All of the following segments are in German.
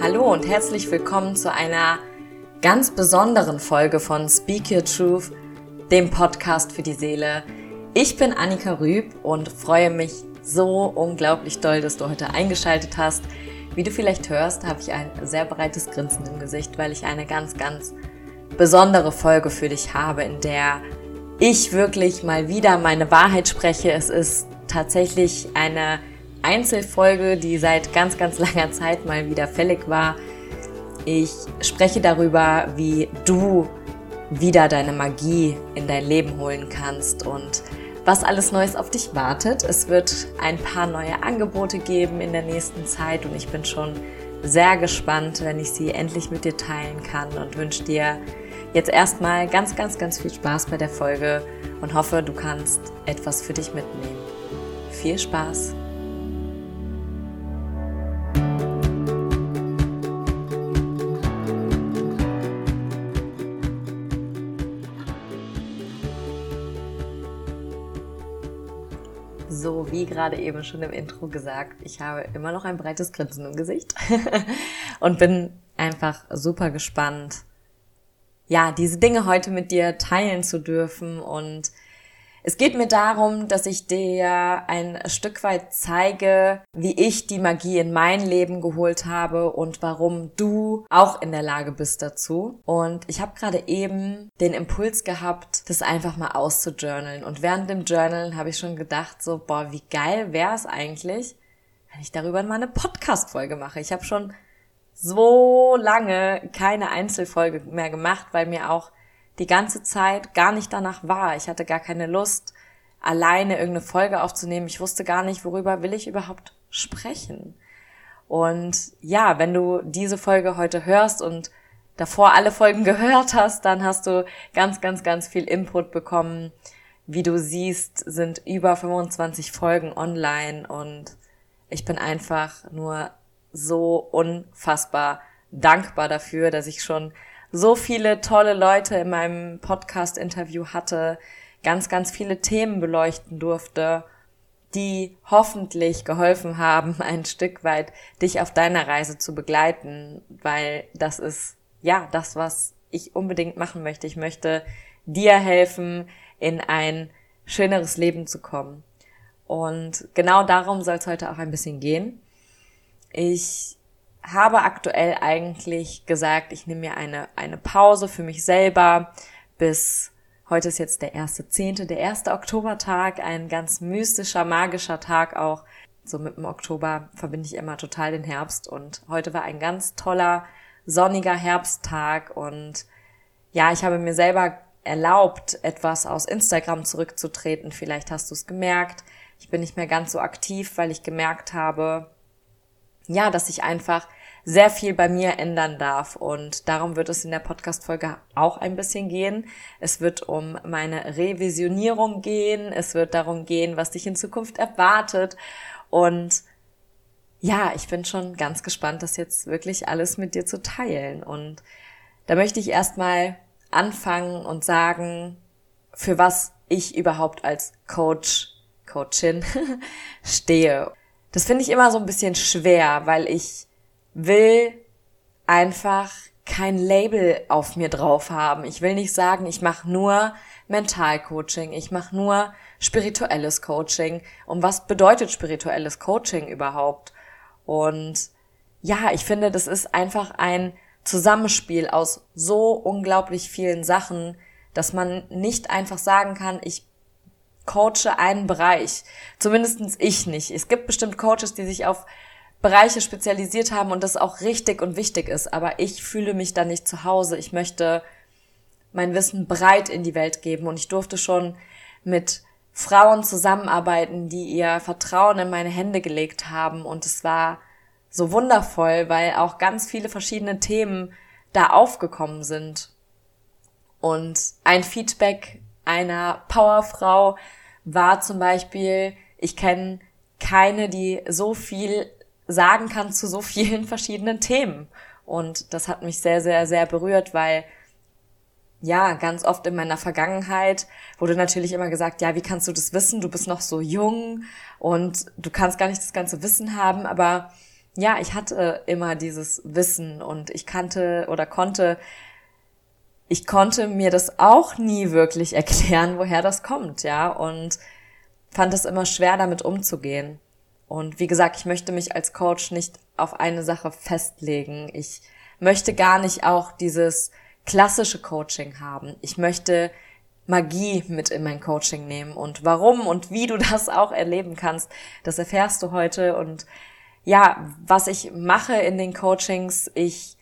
Hallo und herzlich willkommen zu einer ganz besonderen Folge von Speak Your Truth, dem Podcast für die Seele. Ich bin Annika Rüb und freue mich so unglaublich doll, dass du heute eingeschaltet hast. Wie du vielleicht hörst, habe ich ein sehr breites Grinsen im Gesicht, weil ich eine ganz, ganz besondere Folge für dich habe, in der ich wirklich mal wieder meine Wahrheit spreche. Es ist tatsächlich eine Einzelfolge, die seit ganz, ganz langer Zeit mal wieder fällig war. Ich spreche darüber, wie du wieder deine Magie in dein Leben holen kannst und was alles Neues auf dich wartet. Es wird ein paar neue Angebote geben in der nächsten Zeit und ich bin schon sehr gespannt, wenn ich sie endlich mit dir teilen kann und wünsche dir jetzt erstmal ganz, ganz, ganz viel Spaß bei der Folge und hoffe, du kannst etwas für dich mitnehmen. Viel Spaß! So, wie gerade eben schon im Intro gesagt, ich habe immer noch ein breites Grinsen im Gesicht und bin einfach super gespannt, ja, diese Dinge heute mit dir teilen zu dürfen und es geht mir darum, dass ich dir ein Stück weit zeige, wie ich die Magie in mein Leben geholt habe und warum du auch in der Lage bist dazu. Und ich habe gerade eben den Impuls gehabt, das einfach mal auszujournalen. Und während dem Journalen habe ich schon gedacht, so, boah, wie geil wäre es eigentlich, wenn ich darüber mal eine Podcast-Folge mache. Ich habe schon so lange keine Einzelfolge mehr gemacht, weil mir auch die ganze Zeit gar nicht danach war. Ich hatte gar keine Lust, alleine irgendeine Folge aufzunehmen. Ich wusste gar nicht, worüber will ich überhaupt sprechen. Und ja, wenn du diese Folge heute hörst und davor alle Folgen gehört hast, dann hast du ganz, ganz, ganz viel Input bekommen. Wie du siehst, sind über 25 Folgen online und ich bin einfach nur so unfassbar dankbar dafür, dass ich schon so viele tolle Leute in meinem Podcast-Interview hatte, ganz, ganz viele Themen beleuchten durfte, die hoffentlich geholfen haben, ein Stück weit dich auf deiner Reise zu begleiten, weil das ist ja das, was ich unbedingt machen möchte. Ich möchte dir helfen, in ein schöneres Leben zu kommen. Und genau darum soll es heute auch ein bisschen gehen. Ich habe aktuell eigentlich gesagt, ich nehme mir eine, eine Pause für mich selber bis heute ist jetzt der erste Zehnte, der erste Oktobertag, ein ganz mystischer, magischer Tag auch. So mit dem Oktober verbinde ich immer total den Herbst und heute war ein ganz toller, sonniger Herbsttag und ja, ich habe mir selber erlaubt, etwas aus Instagram zurückzutreten. Vielleicht hast du es gemerkt. Ich bin nicht mehr ganz so aktiv, weil ich gemerkt habe, ja, dass ich einfach sehr viel bei mir ändern darf. Und darum wird es in der Podcast-Folge auch ein bisschen gehen. Es wird um meine Revisionierung gehen. Es wird darum gehen, was dich in Zukunft erwartet. Und ja, ich bin schon ganz gespannt, das jetzt wirklich alles mit dir zu teilen. Und da möchte ich erstmal anfangen und sagen, für was ich überhaupt als Coach, Coachin stehe. Das finde ich immer so ein bisschen schwer, weil ich will einfach kein Label auf mir drauf haben. Ich will nicht sagen, ich mache nur Mentalcoaching, ich mache nur spirituelles Coaching. Und was bedeutet spirituelles Coaching überhaupt? Und ja, ich finde, das ist einfach ein Zusammenspiel aus so unglaublich vielen Sachen, dass man nicht einfach sagen kann, ich coache einen Bereich. Zumindestens ich nicht. Es gibt bestimmt Coaches, die sich auf Bereiche spezialisiert haben und das auch richtig und wichtig ist. Aber ich fühle mich da nicht zu Hause. Ich möchte mein Wissen breit in die Welt geben und ich durfte schon mit Frauen zusammenarbeiten, die ihr Vertrauen in meine Hände gelegt haben und es war so wundervoll, weil auch ganz viele verschiedene Themen da aufgekommen sind. Und ein Feedback einer Powerfrau war zum Beispiel, ich kenne keine, die so viel sagen kann zu so vielen verschiedenen Themen. Und das hat mich sehr, sehr, sehr berührt, weil ja, ganz oft in meiner Vergangenheit wurde natürlich immer gesagt, ja, wie kannst du das wissen? Du bist noch so jung und du kannst gar nicht das ganze Wissen haben. Aber ja, ich hatte immer dieses Wissen und ich kannte oder konnte, ich konnte mir das auch nie wirklich erklären, woher das kommt, ja, und fand es immer schwer, damit umzugehen. Und wie gesagt, ich möchte mich als Coach nicht auf eine Sache festlegen. Ich möchte gar nicht auch dieses klassische Coaching haben. Ich möchte Magie mit in mein Coaching nehmen. Und warum und wie du das auch erleben kannst, das erfährst du heute. Und ja, was ich mache in den Coachings, ich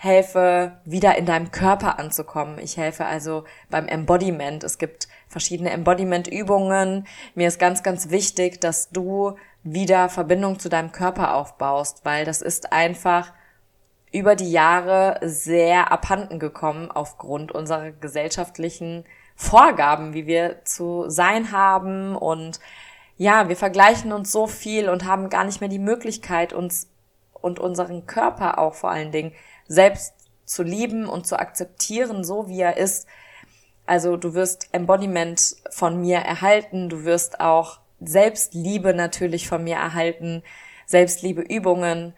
helfe, wieder in deinem Körper anzukommen. Ich helfe also beim Embodiment. Es gibt verschiedene Embodiment-Übungen. Mir ist ganz, ganz wichtig, dass du wieder Verbindung zu deinem Körper aufbaust, weil das ist einfach über die Jahre sehr abhanden gekommen aufgrund unserer gesellschaftlichen Vorgaben, wie wir zu sein haben und ja, wir vergleichen uns so viel und haben gar nicht mehr die Möglichkeit, uns und unseren Körper auch vor allen Dingen selbst zu lieben und zu akzeptieren, so wie er ist. Also du wirst Embodiment von mir erhalten, du wirst auch Selbstliebe natürlich von mir erhalten, Selbstliebeübungen.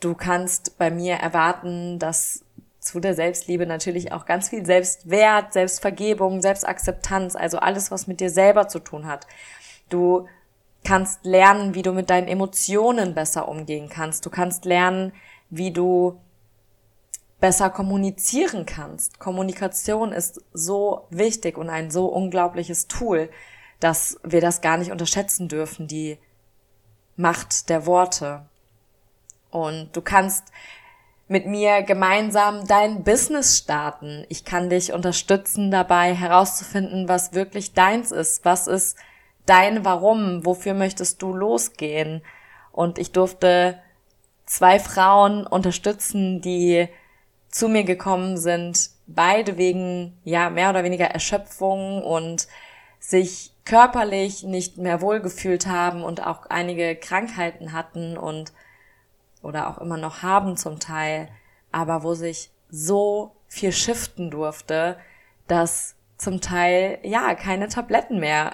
Du kannst bei mir erwarten, dass zu der Selbstliebe natürlich auch ganz viel Selbstwert, Selbstvergebung, Selbstakzeptanz, also alles, was mit dir selber zu tun hat. Du kannst lernen, wie du mit deinen Emotionen besser umgehen kannst. Du kannst lernen, wie du besser kommunizieren kannst. Kommunikation ist so wichtig und ein so unglaubliches Tool dass wir das gar nicht unterschätzen dürfen, die Macht der Worte. Und du kannst mit mir gemeinsam dein Business starten. Ich kann dich unterstützen dabei herauszufinden, was wirklich deins ist. Was ist dein Warum? Wofür möchtest du losgehen? Und ich durfte zwei Frauen unterstützen, die zu mir gekommen sind, beide wegen, ja, mehr oder weniger Erschöpfung und sich körperlich nicht mehr wohlgefühlt haben und auch einige Krankheiten hatten und oder auch immer noch haben zum Teil, aber wo sich so viel shiften durfte, dass zum Teil ja keine Tabletten mehr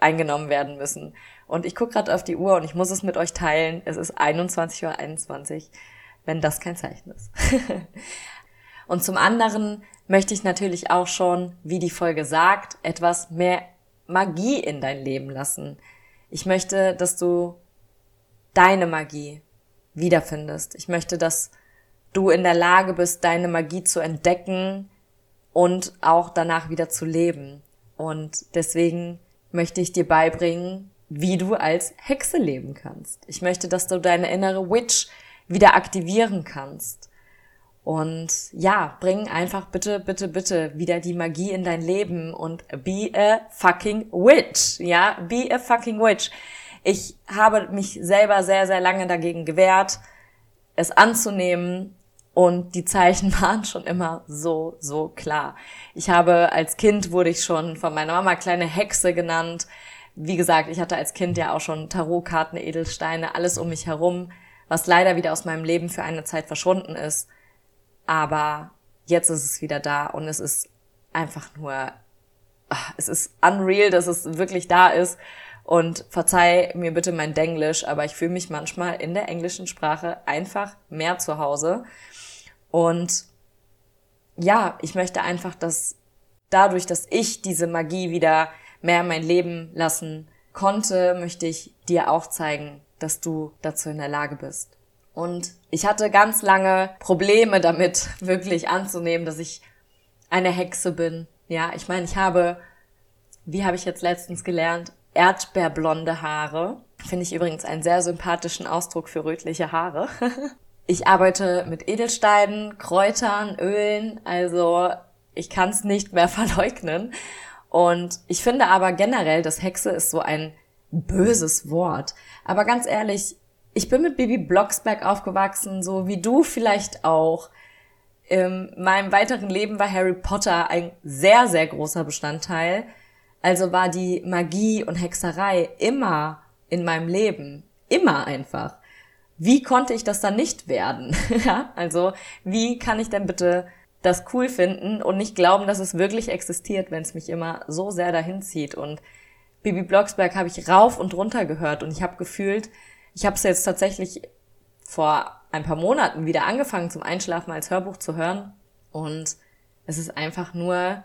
eingenommen werden müssen. Und ich gucke gerade auf die Uhr und ich muss es mit euch teilen. Es ist 21.21 Uhr, 21, wenn das kein Zeichen ist. und zum anderen möchte ich natürlich auch schon, wie die Folge sagt, etwas mehr Magie in dein Leben lassen. Ich möchte, dass du deine Magie wiederfindest. Ich möchte, dass du in der Lage bist, deine Magie zu entdecken und auch danach wieder zu leben. Und deswegen möchte ich dir beibringen, wie du als Hexe leben kannst. Ich möchte, dass du deine innere Witch wieder aktivieren kannst. Und ja, bring einfach bitte, bitte, bitte wieder die Magie in dein Leben und be a fucking witch. Ja, be a fucking witch. Ich habe mich selber sehr, sehr lange dagegen gewehrt, es anzunehmen. Und die Zeichen waren schon immer so, so klar. Ich habe als Kind wurde ich schon von meiner Mama kleine Hexe genannt. Wie gesagt, ich hatte als Kind ja auch schon Tarotkarten, Edelsteine, alles um mich herum, was leider wieder aus meinem Leben für eine Zeit verschwunden ist. Aber jetzt ist es wieder da und es ist einfach nur, ach, es ist unreal, dass es wirklich da ist. Und verzeih mir bitte mein Denglisch, aber ich fühle mich manchmal in der englischen Sprache einfach mehr zu Hause. Und ja, ich möchte einfach, dass dadurch, dass ich diese Magie wieder mehr in mein Leben lassen konnte, möchte ich dir auch zeigen, dass du dazu in der Lage bist. Und ich hatte ganz lange Probleme damit, wirklich anzunehmen, dass ich eine Hexe bin. Ja, ich meine, ich habe, wie habe ich jetzt letztens gelernt, erdbeerblonde Haare. Finde ich übrigens einen sehr sympathischen Ausdruck für rötliche Haare. ich arbeite mit Edelsteinen, Kräutern, Ölen, also ich kann es nicht mehr verleugnen. Und ich finde aber generell, dass Hexe ist so ein böses Wort. Aber ganz ehrlich, ich bin mit Baby Blocksberg aufgewachsen, so wie du vielleicht auch. In meinem weiteren Leben war Harry Potter ein sehr, sehr großer Bestandteil. Also war die Magie und Hexerei immer in meinem Leben. Immer einfach. Wie konnte ich das dann nicht werden? also wie kann ich denn bitte das cool finden und nicht glauben, dass es wirklich existiert, wenn es mich immer so sehr dahin zieht? Und Bibi Blocksberg habe ich rauf und runter gehört und ich habe gefühlt, ich habe es jetzt tatsächlich vor ein paar Monaten wieder angefangen zum Einschlafen als Hörbuch zu hören und es ist einfach nur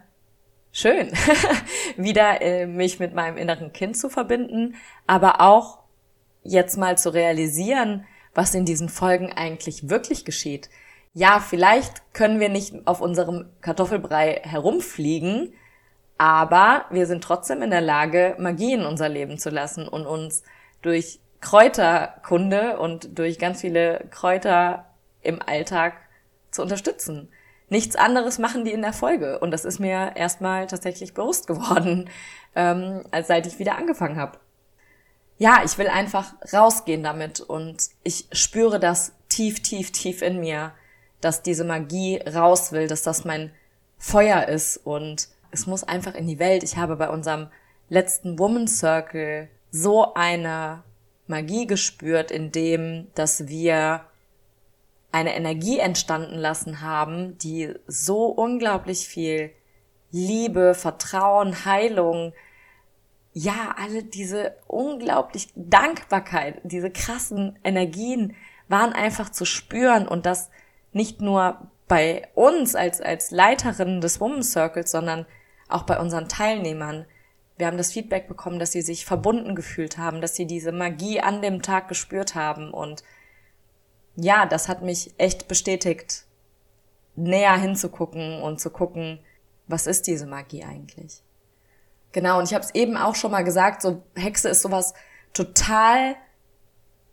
schön, wieder äh, mich mit meinem inneren Kind zu verbinden, aber auch jetzt mal zu realisieren, was in diesen Folgen eigentlich wirklich geschieht. Ja, vielleicht können wir nicht auf unserem Kartoffelbrei herumfliegen, aber wir sind trotzdem in der Lage, Magie in unser Leben zu lassen und uns durch Kräuterkunde und durch ganz viele Kräuter im Alltag zu unterstützen. Nichts anderes machen die in der Folge. Und das ist mir erstmal tatsächlich bewusst geworden, ähm, als seit ich wieder angefangen habe. Ja, ich will einfach rausgehen damit und ich spüre das tief, tief, tief in mir, dass diese Magie raus will, dass das mein Feuer ist und es muss einfach in die Welt. Ich habe bei unserem letzten Woman Circle so eine Magie gespürt, in dem, dass wir eine Energie entstanden lassen haben, die so unglaublich viel Liebe, Vertrauen, Heilung, ja, alle diese unglaublich Dankbarkeit, diese krassen Energien waren einfach zu spüren und das nicht nur bei uns als, als Leiterin des Women's Circles, sondern auch bei unseren Teilnehmern. Wir haben das Feedback bekommen, dass sie sich verbunden gefühlt haben, dass sie diese Magie an dem Tag gespürt haben. Und ja, das hat mich echt bestätigt, näher hinzugucken und zu gucken, was ist diese Magie eigentlich? Genau, und ich habe es eben auch schon mal gesagt, so Hexe ist sowas total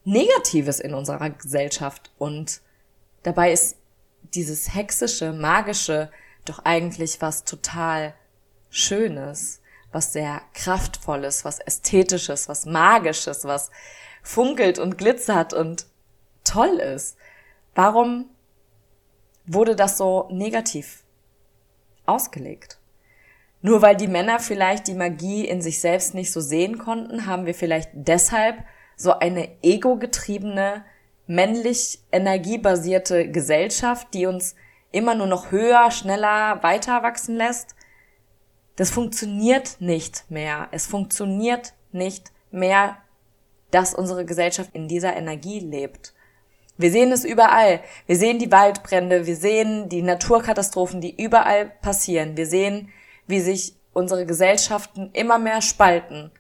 Negatives in unserer Gesellschaft. Und dabei ist dieses hexische, magische doch eigentlich was total Schönes, was sehr Kraftvolles, was Ästhetisches, was Magisches, was funkelt und glitzert und toll ist. Warum wurde das so negativ ausgelegt? Nur weil die Männer vielleicht die Magie in sich selbst nicht so sehen konnten, haben wir vielleicht deshalb so eine ego-getriebene, männlich energiebasierte Gesellschaft, die uns immer nur noch höher, schneller, weiter wachsen lässt das funktioniert nicht mehr. Es funktioniert nicht mehr, dass unsere Gesellschaft in dieser Energie lebt. Wir sehen es überall. Wir sehen die Waldbrände, wir sehen die Naturkatastrophen, die überall passieren. Wir sehen, wie sich unsere Gesellschaften immer mehr spalten.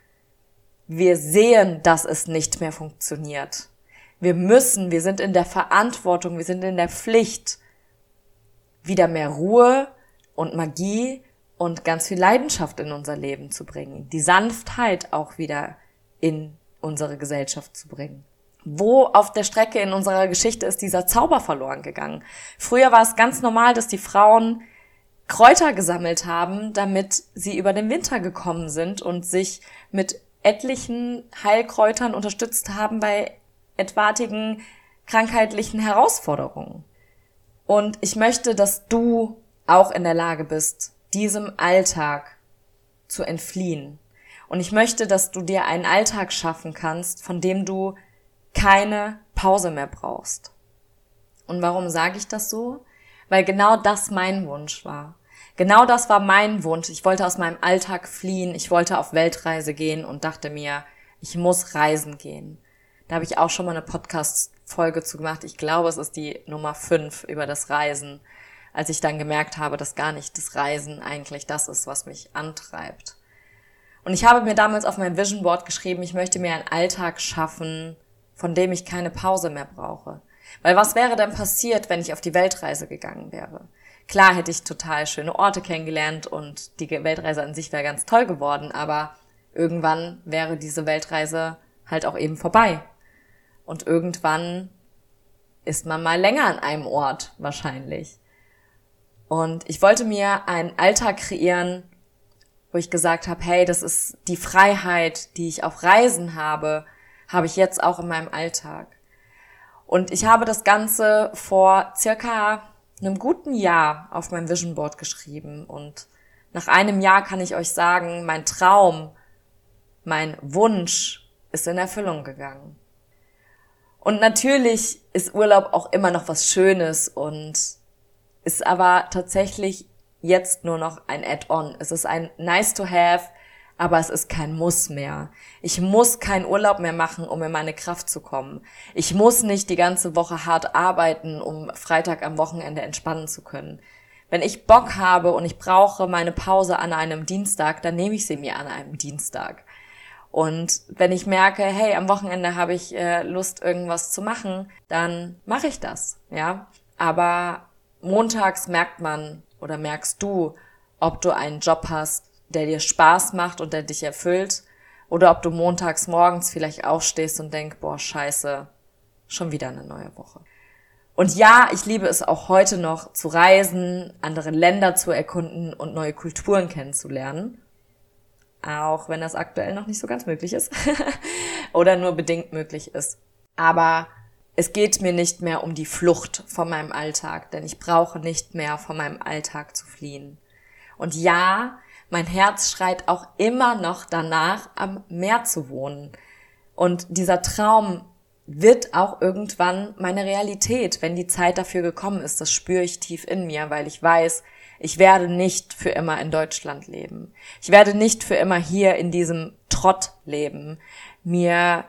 Wir sehen, dass es nicht mehr funktioniert. Wir müssen, wir sind in der Verantwortung, wir sind in der Pflicht, wieder mehr Ruhe und Magie und ganz viel Leidenschaft in unser Leben zu bringen, die Sanftheit auch wieder in unsere Gesellschaft zu bringen. Wo auf der Strecke in unserer Geschichte ist dieser Zauber verloren gegangen? Früher war es ganz normal, dass die Frauen Kräuter gesammelt haben, damit sie über den Winter gekommen sind und sich mit etlichen Heilkräutern unterstützt haben bei etwaigen krankheitlichen Herausforderungen. Und ich möchte, dass du auch in der Lage bist, diesem Alltag zu entfliehen. Und ich möchte, dass du dir einen Alltag schaffen kannst, von dem du keine Pause mehr brauchst. Und warum sage ich das so? Weil genau das mein Wunsch war. Genau das war mein Wunsch. Ich wollte aus meinem Alltag fliehen, ich wollte auf Weltreise gehen und dachte mir, ich muss reisen gehen. Da habe ich auch schon mal eine Podcast-Folge zu gemacht. Ich glaube, es ist die Nummer 5 über das Reisen als ich dann gemerkt habe, dass gar nicht das Reisen eigentlich das ist, was mich antreibt. Und ich habe mir damals auf mein Vision Board geschrieben, ich möchte mir einen Alltag schaffen, von dem ich keine Pause mehr brauche. Weil was wäre denn passiert, wenn ich auf die Weltreise gegangen wäre? Klar hätte ich total schöne Orte kennengelernt und die Weltreise an sich wäre ganz toll geworden, aber irgendwann wäre diese Weltreise halt auch eben vorbei. Und irgendwann ist man mal länger an einem Ort wahrscheinlich. Und ich wollte mir einen Alltag kreieren, wo ich gesagt habe, hey, das ist die Freiheit, die ich auf Reisen habe, habe ich jetzt auch in meinem Alltag. Und ich habe das Ganze vor circa einem guten Jahr auf meinem Vision Board geschrieben. Und nach einem Jahr kann ich euch sagen, mein Traum, mein Wunsch ist in Erfüllung gegangen. Und natürlich ist Urlaub auch immer noch was Schönes und ist aber tatsächlich jetzt nur noch ein Add-on. Es ist ein nice to have, aber es ist kein Muss mehr. Ich muss keinen Urlaub mehr machen, um in meine Kraft zu kommen. Ich muss nicht die ganze Woche hart arbeiten, um Freitag am Wochenende entspannen zu können. Wenn ich Bock habe und ich brauche meine Pause an einem Dienstag, dann nehme ich sie mir an einem Dienstag. Und wenn ich merke, hey, am Wochenende habe ich äh, Lust, irgendwas zu machen, dann mache ich das, ja. Aber montags merkt man oder merkst du, ob du einen Job hast, der dir Spaß macht und der dich erfüllt, oder ob du montags morgens vielleicht aufstehst und denkst, boah, scheiße, schon wieder eine neue Woche. Und ja, ich liebe es auch heute noch zu reisen, andere Länder zu erkunden und neue Kulturen kennenzulernen. Auch wenn das aktuell noch nicht so ganz möglich ist. Oder nur bedingt möglich ist. Aber es geht mir nicht mehr um die Flucht von meinem Alltag, denn ich brauche nicht mehr von meinem Alltag zu fliehen. Und ja, mein Herz schreit auch immer noch danach, am Meer zu wohnen. Und dieser Traum wird auch irgendwann meine Realität, wenn die Zeit dafür gekommen ist. Das spüre ich tief in mir, weil ich weiß, ich werde nicht für immer in Deutschland leben. Ich werde nicht für immer hier in diesem Trott leben. Mir,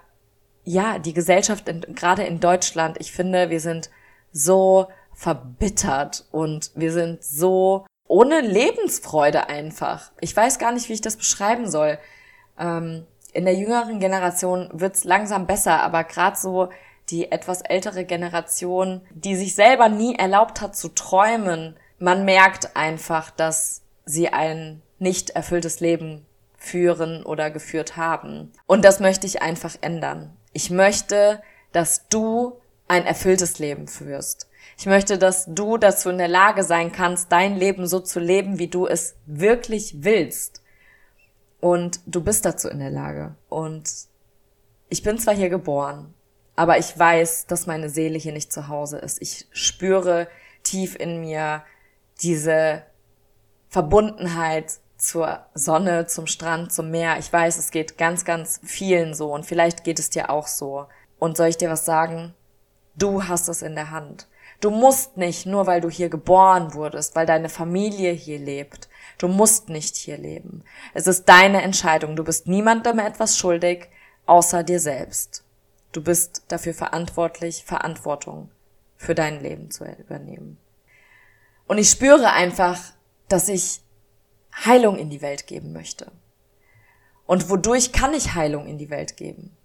ja, die Gesellschaft, in, gerade in Deutschland, ich finde, wir sind so verbittert und wir sind so ohne Lebensfreude einfach. Ich weiß gar nicht, wie ich das beschreiben soll. Ähm, in der jüngeren Generation wird's langsam besser, aber gerade so die etwas ältere Generation, die sich selber nie erlaubt hat zu träumen, man merkt einfach, dass sie ein nicht erfülltes Leben führen oder geführt haben. Und das möchte ich einfach ändern. Ich möchte, dass du ein erfülltes Leben führst. Ich möchte, dass du dazu in der Lage sein kannst, dein Leben so zu leben, wie du es wirklich willst. Und du bist dazu in der Lage. Und ich bin zwar hier geboren, aber ich weiß, dass meine Seele hier nicht zu Hause ist. Ich spüre tief in mir diese Verbundenheit zur Sonne, zum Strand, zum Meer. Ich weiß, es geht ganz, ganz vielen so und vielleicht geht es dir auch so. Und soll ich dir was sagen? Du hast es in der Hand. Du musst nicht, nur weil du hier geboren wurdest, weil deine Familie hier lebt. Du musst nicht hier leben. Es ist deine Entscheidung. Du bist niemandem etwas schuldig, außer dir selbst. Du bist dafür verantwortlich, Verantwortung für dein Leben zu übernehmen. Und ich spüre einfach, dass ich Heilung in die Welt geben möchte. Und wodurch kann ich Heilung in die Welt geben?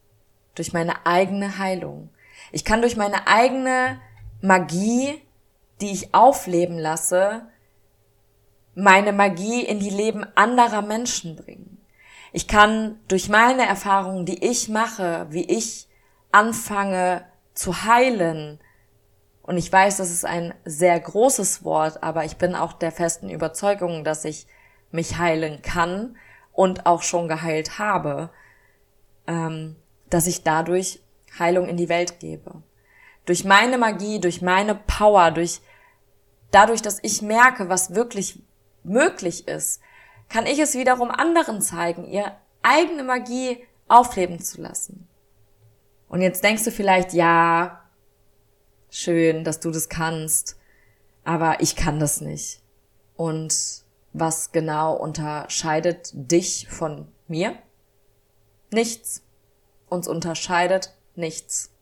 Durch meine eigene Heilung. Ich kann durch meine eigene Magie, die ich aufleben lasse, meine Magie in die Leben anderer Menschen bringen. Ich kann durch meine Erfahrungen, die ich mache, wie ich anfange zu heilen, und ich weiß, das ist ein sehr großes Wort, aber ich bin auch der festen Überzeugung, dass ich mich heilen kann und auch schon geheilt habe, ähm, dass ich dadurch Heilung in die Welt gebe. Durch meine Magie, durch meine Power, durch dadurch, dass ich merke, was wirklich möglich ist, kann ich es wiederum anderen zeigen, ihr eigene Magie aufleben zu lassen. Und jetzt denkst du vielleicht, ja, schön, dass du das kannst, aber ich kann das nicht. Und was genau unterscheidet dich von mir? Nichts. Uns unterscheidet nichts.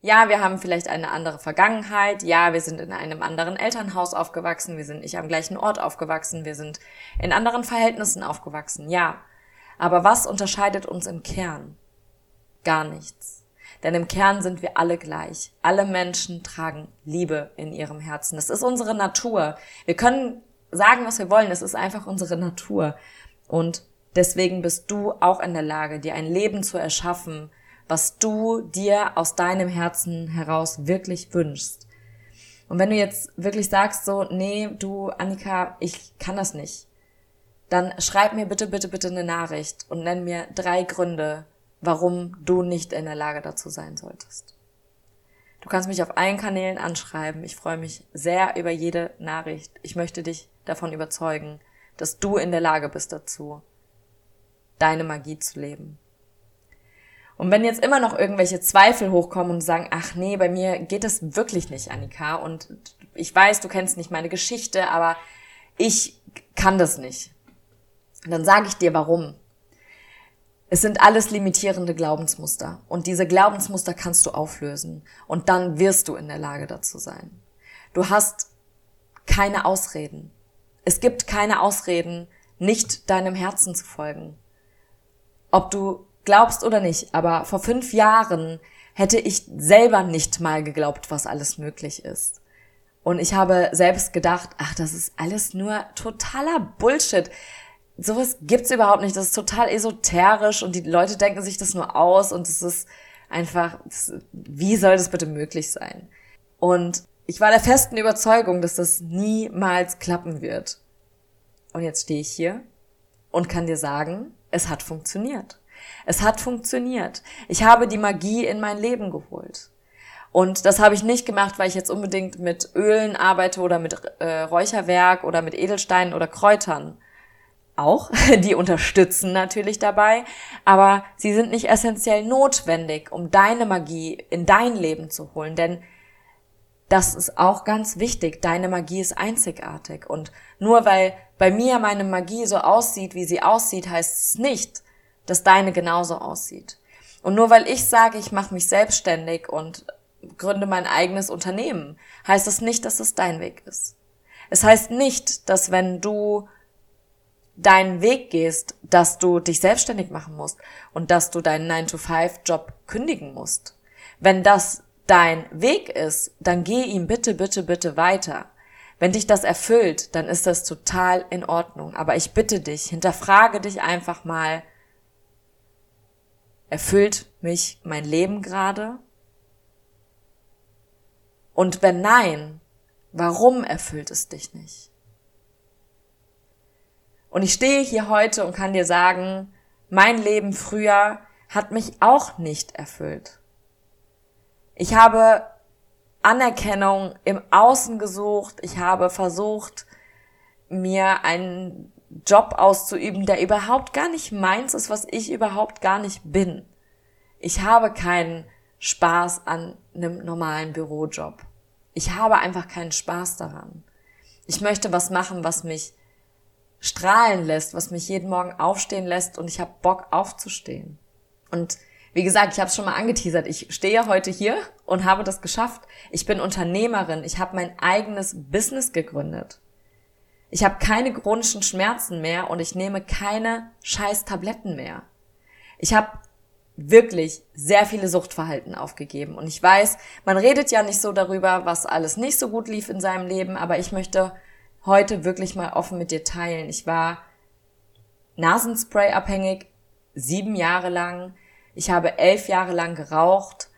Ja, wir haben vielleicht eine andere Vergangenheit. Ja, wir sind in einem anderen Elternhaus aufgewachsen. Wir sind nicht am gleichen Ort aufgewachsen. Wir sind in anderen Verhältnissen aufgewachsen. Ja. Aber was unterscheidet uns im Kern? Gar nichts. Denn im Kern sind wir alle gleich. Alle Menschen tragen Liebe in ihrem Herzen. Das ist unsere Natur. Wir können sagen, was wir wollen. Es ist einfach unsere Natur. Und deswegen bist du auch in der Lage, dir ein Leben zu erschaffen, was du dir aus deinem Herzen heraus wirklich wünschst. Und wenn du jetzt wirklich sagst so, nee, du, Annika, ich kann das nicht, dann schreib mir bitte, bitte, bitte eine Nachricht und nenn mir drei Gründe, warum du nicht in der Lage dazu sein solltest. Du kannst mich auf allen Kanälen anschreiben. Ich freue mich sehr über jede Nachricht. Ich möchte dich davon überzeugen, dass du in der Lage bist dazu, deine Magie zu leben. Und wenn jetzt immer noch irgendwelche Zweifel hochkommen und sagen, ach nee, bei mir geht es wirklich nicht, Annika, und ich weiß, du kennst nicht meine Geschichte, aber ich kann das nicht, dann sage ich dir warum. Es sind alles limitierende Glaubensmuster. Und diese Glaubensmuster kannst du auflösen. Und dann wirst du in der Lage dazu sein. Du hast keine Ausreden. Es gibt keine Ausreden, nicht deinem Herzen zu folgen. Ob du glaubst oder nicht, aber vor fünf Jahren hätte ich selber nicht mal geglaubt, was alles möglich ist. Und ich habe selbst gedacht, ach, das ist alles nur totaler Bullshit. Sowas gibt's überhaupt nicht. Das ist total esoterisch und die Leute denken sich das nur aus und es ist einfach, wie soll das bitte möglich sein? Und ich war der festen Überzeugung, dass das niemals klappen wird. Und jetzt stehe ich hier und kann dir sagen, es hat funktioniert. Es hat funktioniert. Ich habe die Magie in mein Leben geholt. Und das habe ich nicht gemacht, weil ich jetzt unbedingt mit Ölen arbeite oder mit äh, Räucherwerk oder mit Edelsteinen oder Kräutern. Auch, die unterstützen natürlich dabei, aber sie sind nicht essentiell notwendig, um deine Magie in dein Leben zu holen, denn das ist auch ganz wichtig. Deine Magie ist einzigartig. Und nur weil bei mir meine Magie so aussieht, wie sie aussieht, heißt es nicht, dass deine genauso aussieht. Und nur weil ich sage, ich mache mich selbstständig und gründe mein eigenes Unternehmen, heißt das nicht, dass es dein Weg ist. Es heißt nicht, dass wenn du deinen Weg gehst, dass du dich selbstständig machen musst und dass du deinen 9-to-5-Job kündigen musst. Wenn das dein Weg ist, dann geh ihm bitte, bitte, bitte weiter. Wenn dich das erfüllt, dann ist das total in Ordnung. Aber ich bitte dich, hinterfrage dich einfach mal, erfüllt mich mein Leben gerade? Und wenn nein, warum erfüllt es dich nicht? Und ich stehe hier heute und kann dir sagen, mein Leben früher hat mich auch nicht erfüllt. Ich habe Anerkennung im Außen gesucht. Ich habe versucht, mir einen Job auszuüben, der überhaupt gar nicht meins ist, was ich überhaupt gar nicht bin. Ich habe keinen Spaß an einem normalen Bürojob. Ich habe einfach keinen Spaß daran. Ich möchte was machen, was mich strahlen lässt, was mich jeden Morgen aufstehen lässt und ich habe Bock aufzustehen. Und wie gesagt, ich habe es schon mal angeteasert. Ich stehe heute hier und habe das geschafft. Ich bin Unternehmerin. Ich habe mein eigenes Business gegründet. Ich habe keine chronischen Schmerzen mehr und ich nehme keine scheiß Tabletten mehr. Ich habe wirklich sehr viele Suchtverhalten aufgegeben. Und ich weiß, man redet ja nicht so darüber, was alles nicht so gut lief in seinem Leben, aber ich möchte heute wirklich mal offen mit dir teilen. Ich war Nasenspray abhängig, sieben Jahre lang. Ich habe elf Jahre lang geraucht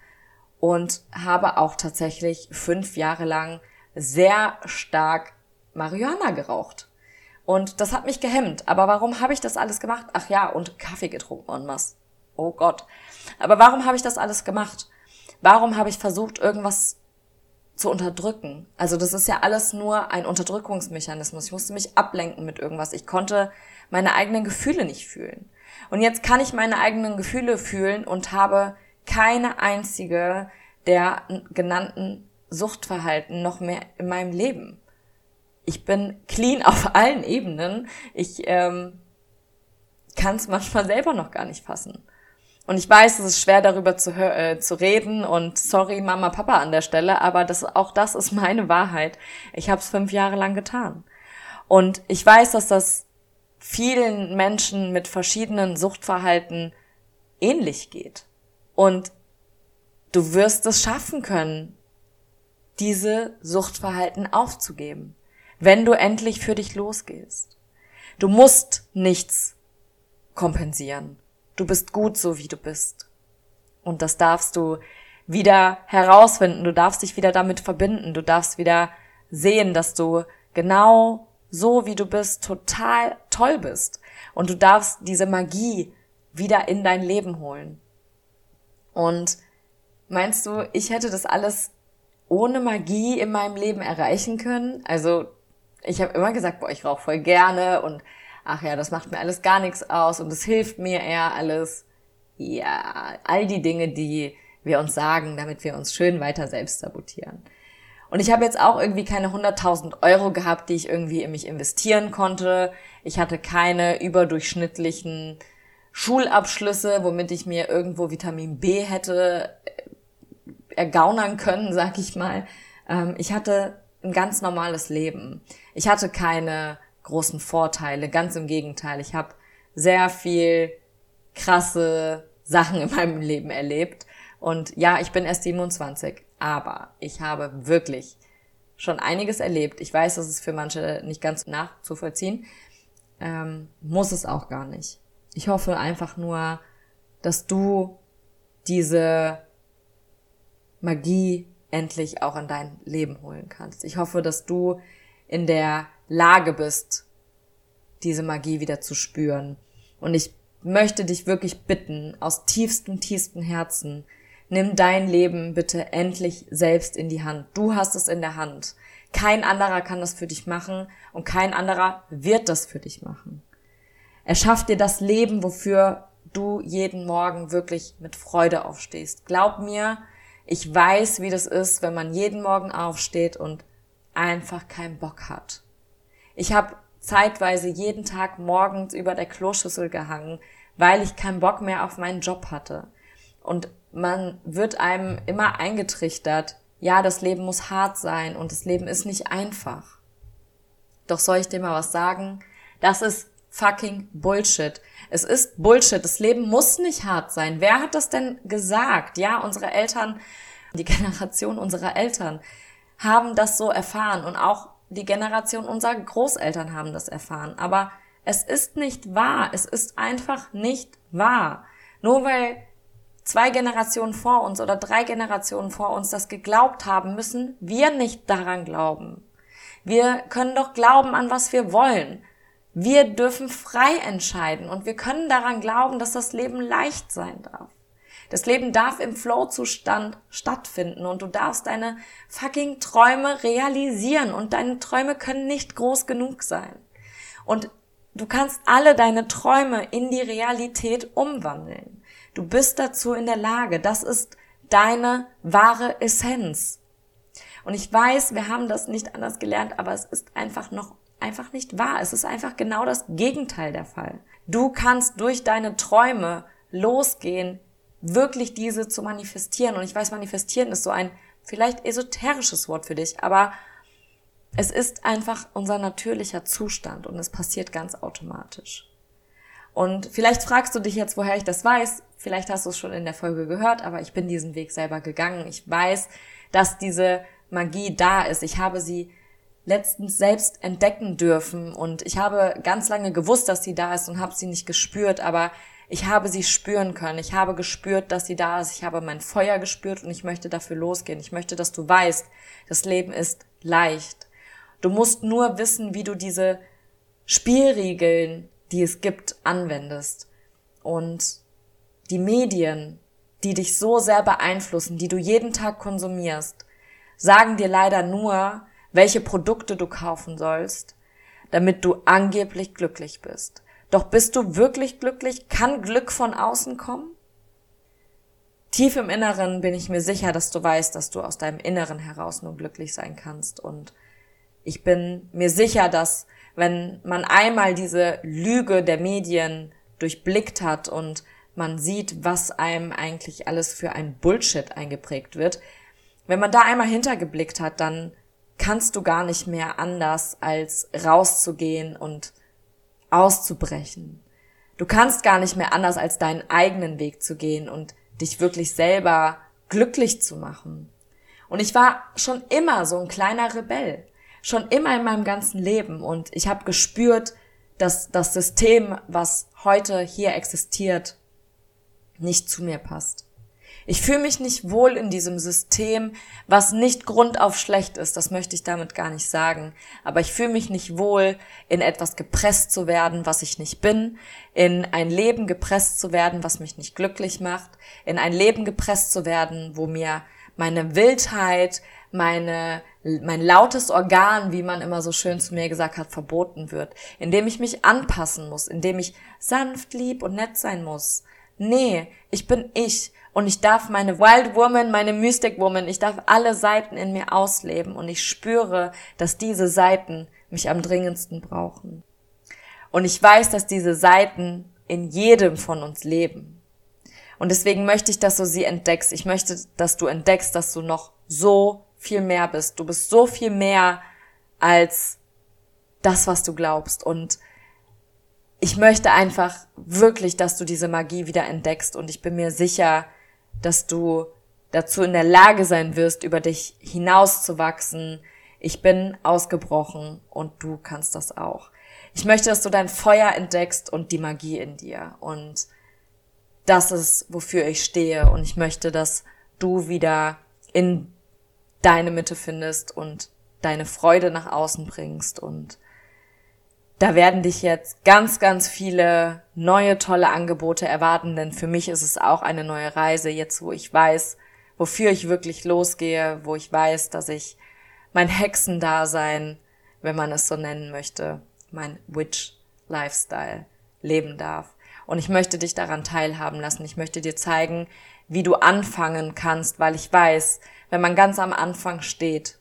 und habe auch tatsächlich fünf Jahre lang sehr stark Marihuana geraucht. Und das hat mich gehemmt. Aber warum habe ich das alles gemacht? Ach ja, und Kaffee getrunken und was. Oh Gott. Aber warum habe ich das alles gemacht? Warum habe ich versucht, irgendwas zu unterdrücken? Also das ist ja alles nur ein Unterdrückungsmechanismus. Ich musste mich ablenken mit irgendwas. Ich konnte meine eigenen Gefühle nicht fühlen. Und jetzt kann ich meine eigenen Gefühle fühlen und habe keine einzige der genannten Suchtverhalten noch mehr in meinem Leben. Ich bin clean auf allen Ebenen. Ich ähm, kann es manchmal selber noch gar nicht fassen. Und ich weiß, es ist schwer darüber zu, äh, zu reden und sorry Mama, Papa an der Stelle, aber das, auch das ist meine Wahrheit. Ich habe es fünf Jahre lang getan. Und ich weiß, dass das vielen Menschen mit verschiedenen Suchtverhalten ähnlich geht. Und du wirst es schaffen können, diese Suchtverhalten aufzugeben, wenn du endlich für dich losgehst. Du musst nichts kompensieren. Du bist gut so, wie du bist. Und das darfst du wieder herausfinden. Du darfst dich wieder damit verbinden. Du darfst wieder sehen, dass du genau so wie du bist, total toll bist. Und du darfst diese Magie wieder in dein Leben holen. Und meinst du, ich hätte das alles ohne Magie in meinem Leben erreichen können? Also ich habe immer gesagt, boah, ich rauche voll gerne und ach ja, das macht mir alles gar nichts aus und es hilft mir eher alles. Ja, all die Dinge, die wir uns sagen, damit wir uns schön weiter selbst sabotieren. Und ich habe jetzt auch irgendwie keine 100.000 Euro gehabt, die ich irgendwie in mich investieren konnte. Ich hatte keine überdurchschnittlichen Schulabschlüsse, womit ich mir irgendwo Vitamin B hätte äh, ergaunern können, sag ich mal. Ähm, ich hatte ein ganz normales Leben. Ich hatte keine großen Vorteile, ganz im Gegenteil. Ich habe sehr viel krasse Sachen in meinem Leben erlebt. Und ja, ich bin erst 27, aber ich habe wirklich schon einiges erlebt. Ich weiß, das ist für manche nicht ganz nachzuvollziehen. Ähm, muss es auch gar nicht. Ich hoffe einfach nur, dass du diese Magie endlich auch in dein Leben holen kannst. Ich hoffe, dass du in der Lage bist, diese Magie wieder zu spüren. Und ich möchte dich wirklich bitten, aus tiefstem, tiefstem Herzen, nimm dein Leben bitte endlich selbst in die Hand. Du hast es in der Hand. Kein anderer kann das für dich machen und kein anderer wird das für dich machen. Er schafft dir das Leben, wofür du jeden Morgen wirklich mit Freude aufstehst. Glaub mir, ich weiß, wie das ist, wenn man jeden Morgen aufsteht und einfach keinen Bock hat. Ich habe zeitweise jeden Tag morgens über der Kloschüssel gehangen, weil ich keinen Bock mehr auf meinen Job hatte. Und man wird einem immer eingetrichtert, ja, das Leben muss hart sein und das Leben ist nicht einfach. Doch soll ich dir mal was sagen? Das ist fucking Bullshit. Es ist Bullshit. Das Leben muss nicht hart sein. Wer hat das denn gesagt? Ja, unsere Eltern, die Generation unserer Eltern haben das so erfahren und auch die Generation unserer Großeltern haben das erfahren. Aber es ist nicht wahr. Es ist einfach nicht wahr. Nur weil zwei Generationen vor uns oder drei Generationen vor uns das geglaubt haben, müssen wir nicht daran glauben. Wir können doch glauben an was wir wollen. Wir dürfen frei entscheiden und wir können daran glauben, dass das Leben leicht sein darf. Das Leben darf im Flow-Zustand stattfinden und du darfst deine fucking Träume realisieren und deine Träume können nicht groß genug sein. Und du kannst alle deine Träume in die Realität umwandeln. Du bist dazu in der Lage. Das ist deine wahre Essenz. Und ich weiß, wir haben das nicht anders gelernt, aber es ist einfach noch einfach nicht wahr. Es ist einfach genau das Gegenteil der Fall. Du kannst durch deine Träume losgehen, wirklich diese zu manifestieren. Und ich weiß, manifestieren ist so ein vielleicht esoterisches Wort für dich, aber es ist einfach unser natürlicher Zustand und es passiert ganz automatisch. Und vielleicht fragst du dich jetzt, woher ich das weiß. Vielleicht hast du es schon in der Folge gehört, aber ich bin diesen Weg selber gegangen. Ich weiß, dass diese Magie da ist. Ich habe sie letztens selbst entdecken dürfen und ich habe ganz lange gewusst, dass sie da ist und habe sie nicht gespürt, aber ich habe sie spüren können. Ich habe gespürt, dass sie da ist. Ich habe mein Feuer gespürt und ich möchte dafür losgehen. Ich möchte, dass du weißt, das Leben ist leicht. Du musst nur wissen, wie du diese Spielregeln, die es gibt, anwendest. Und die Medien, die dich so sehr beeinflussen, die du jeden Tag konsumierst, sagen dir leider nur, welche Produkte du kaufen sollst, damit du angeblich glücklich bist. Doch bist du wirklich glücklich? Kann Glück von außen kommen? Tief im Inneren bin ich mir sicher, dass du weißt, dass du aus deinem Inneren heraus nur glücklich sein kannst. Und ich bin mir sicher, dass wenn man einmal diese Lüge der Medien durchblickt hat und man sieht, was einem eigentlich alles für ein Bullshit eingeprägt wird, wenn man da einmal hintergeblickt hat, dann kannst du gar nicht mehr anders als rauszugehen und auszubrechen. Du kannst gar nicht mehr anders als deinen eigenen Weg zu gehen und dich wirklich selber glücklich zu machen. Und ich war schon immer so ein kleiner Rebell, schon immer in meinem ganzen Leben und ich habe gespürt, dass das System, was heute hier existiert, nicht zu mir passt. Ich fühle mich nicht wohl in diesem System, was nicht grundauf schlecht ist, das möchte ich damit gar nicht sagen. Aber ich fühle mich nicht wohl, in etwas gepresst zu werden, was ich nicht bin, in ein Leben gepresst zu werden, was mich nicht glücklich macht, in ein Leben gepresst zu werden, wo mir meine Wildheit, meine, mein lautes Organ, wie man immer so schön zu mir gesagt hat, verboten wird, indem ich mich anpassen muss, indem ich sanft, lieb und nett sein muss. Nee, ich bin ich und ich darf meine Wild Woman, meine Mystic Woman, ich darf alle Seiten in mir ausleben und ich spüre, dass diese Seiten mich am dringendsten brauchen. Und ich weiß, dass diese Seiten in jedem von uns leben. Und deswegen möchte ich, dass du sie entdeckst. Ich möchte, dass du entdeckst, dass du noch so viel mehr bist. Du bist so viel mehr als das, was du glaubst. Und ich möchte einfach wirklich, dass du diese Magie wieder entdeckst. Und ich bin mir sicher, dass du dazu in der Lage sein wirst, über dich hinauszuwachsen. Ich bin ausgebrochen und du kannst das auch. Ich möchte, dass du dein Feuer entdeckst und die Magie in dir. Und das ist, wofür ich stehe. Und ich möchte, dass du wieder in deine Mitte findest und deine Freude nach außen bringst. Und da werden dich jetzt ganz, ganz viele neue, tolle Angebote erwarten, denn für mich ist es auch eine neue Reise, jetzt wo ich weiß, wofür ich wirklich losgehe, wo ich weiß, dass ich mein Hexendasein, wenn man es so nennen möchte, mein Witch-Lifestyle leben darf. Und ich möchte dich daran teilhaben lassen. Ich möchte dir zeigen, wie du anfangen kannst, weil ich weiß, wenn man ganz am Anfang steht,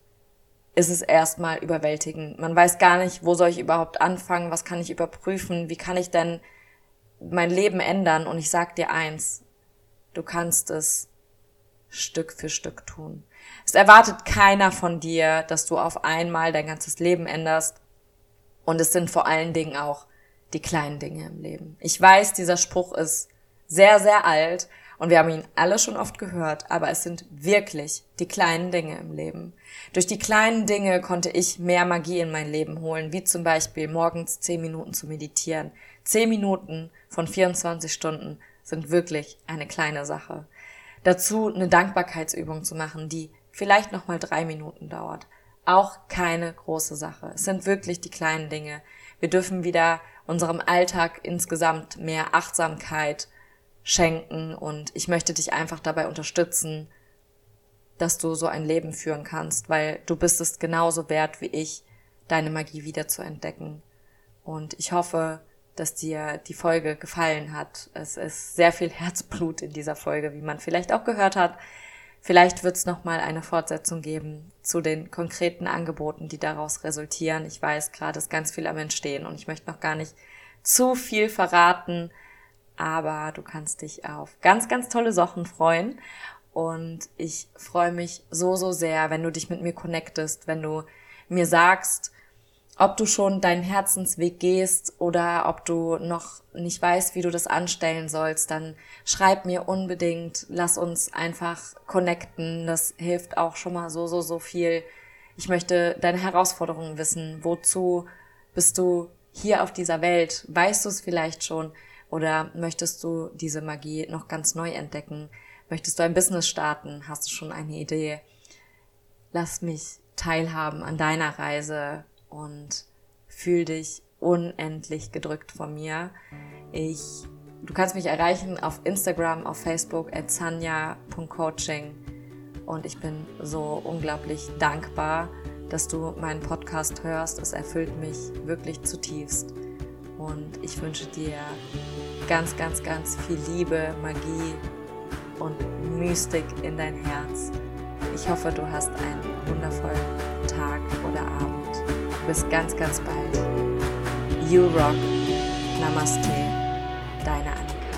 ist es erstmal überwältigend. Man weiß gar nicht, wo soll ich überhaupt anfangen, was kann ich überprüfen, wie kann ich denn mein Leben ändern. Und ich sag dir eins, du kannst es Stück für Stück tun. Es erwartet keiner von dir, dass du auf einmal dein ganzes Leben änderst. Und es sind vor allen Dingen auch die kleinen Dinge im Leben. Ich weiß, dieser Spruch ist sehr, sehr alt und wir haben ihn alle schon oft gehört, aber es sind wirklich die kleinen Dinge im Leben. Durch die kleinen Dinge konnte ich mehr Magie in mein Leben holen, wie zum Beispiel morgens zehn Minuten zu meditieren. Zehn Minuten von 24 Stunden sind wirklich eine kleine Sache. Dazu eine Dankbarkeitsübung zu machen, die vielleicht nochmal drei Minuten dauert. Auch keine große Sache. Es sind wirklich die kleinen Dinge. Wir dürfen wieder unserem Alltag insgesamt mehr Achtsamkeit schenken und ich möchte dich einfach dabei unterstützen, dass du so ein Leben führen kannst, weil du bist es genauso wert wie ich, deine Magie wieder zu entdecken. Und ich hoffe, dass dir die Folge gefallen hat. Es ist sehr viel Herzblut in dieser Folge, wie man vielleicht auch gehört hat. Vielleicht wird es nochmal eine Fortsetzung geben zu den konkreten Angeboten, die daraus resultieren. Ich weiß, gerade ist ganz viel am Entstehen und ich möchte noch gar nicht zu viel verraten, aber du kannst dich auf ganz, ganz tolle Sachen freuen. Und ich freue mich so, so sehr, wenn du dich mit mir connectest, wenn du mir sagst, ob du schon deinen Herzensweg gehst oder ob du noch nicht weißt, wie du das anstellen sollst, dann schreib mir unbedingt, lass uns einfach connecten. Das hilft auch schon mal so, so, so viel. Ich möchte deine Herausforderungen wissen. Wozu bist du hier auf dieser Welt? Weißt du es vielleicht schon? Oder möchtest du diese Magie noch ganz neu entdecken? Möchtest du ein Business starten? Hast du schon eine Idee? Lass mich teilhaben an deiner Reise und fühl dich unendlich gedrückt von mir. Ich, du kannst mich erreichen auf Instagram, auf Facebook at sanja.coaching und ich bin so unglaublich dankbar, dass du meinen Podcast hörst. Es erfüllt mich wirklich zutiefst. Und ich wünsche dir ganz, ganz, ganz viel Liebe, Magie und Mystik in dein Herz. Ich hoffe, du hast einen wundervollen Tag oder Abend. Bis ganz, ganz bald. You Rock. Namaste. Deine Annika.